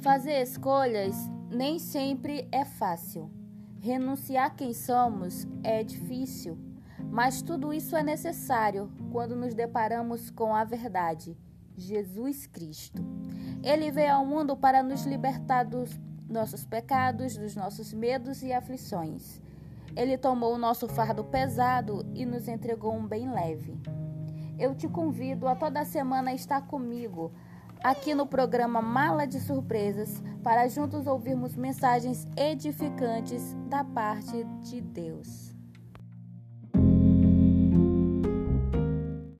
Fazer escolhas nem sempre é fácil. Renunciar quem somos é difícil, mas tudo isso é necessário quando nos deparamos com a verdade, Jesus Cristo. Ele veio ao mundo para nos libertar dos nossos pecados, dos nossos medos e aflições. Ele tomou o nosso fardo pesado e nos entregou um bem leve. Eu te convido a toda semana estar comigo aqui no programa Mala de Surpresas para juntos ouvirmos mensagens edificantes da parte de Deus.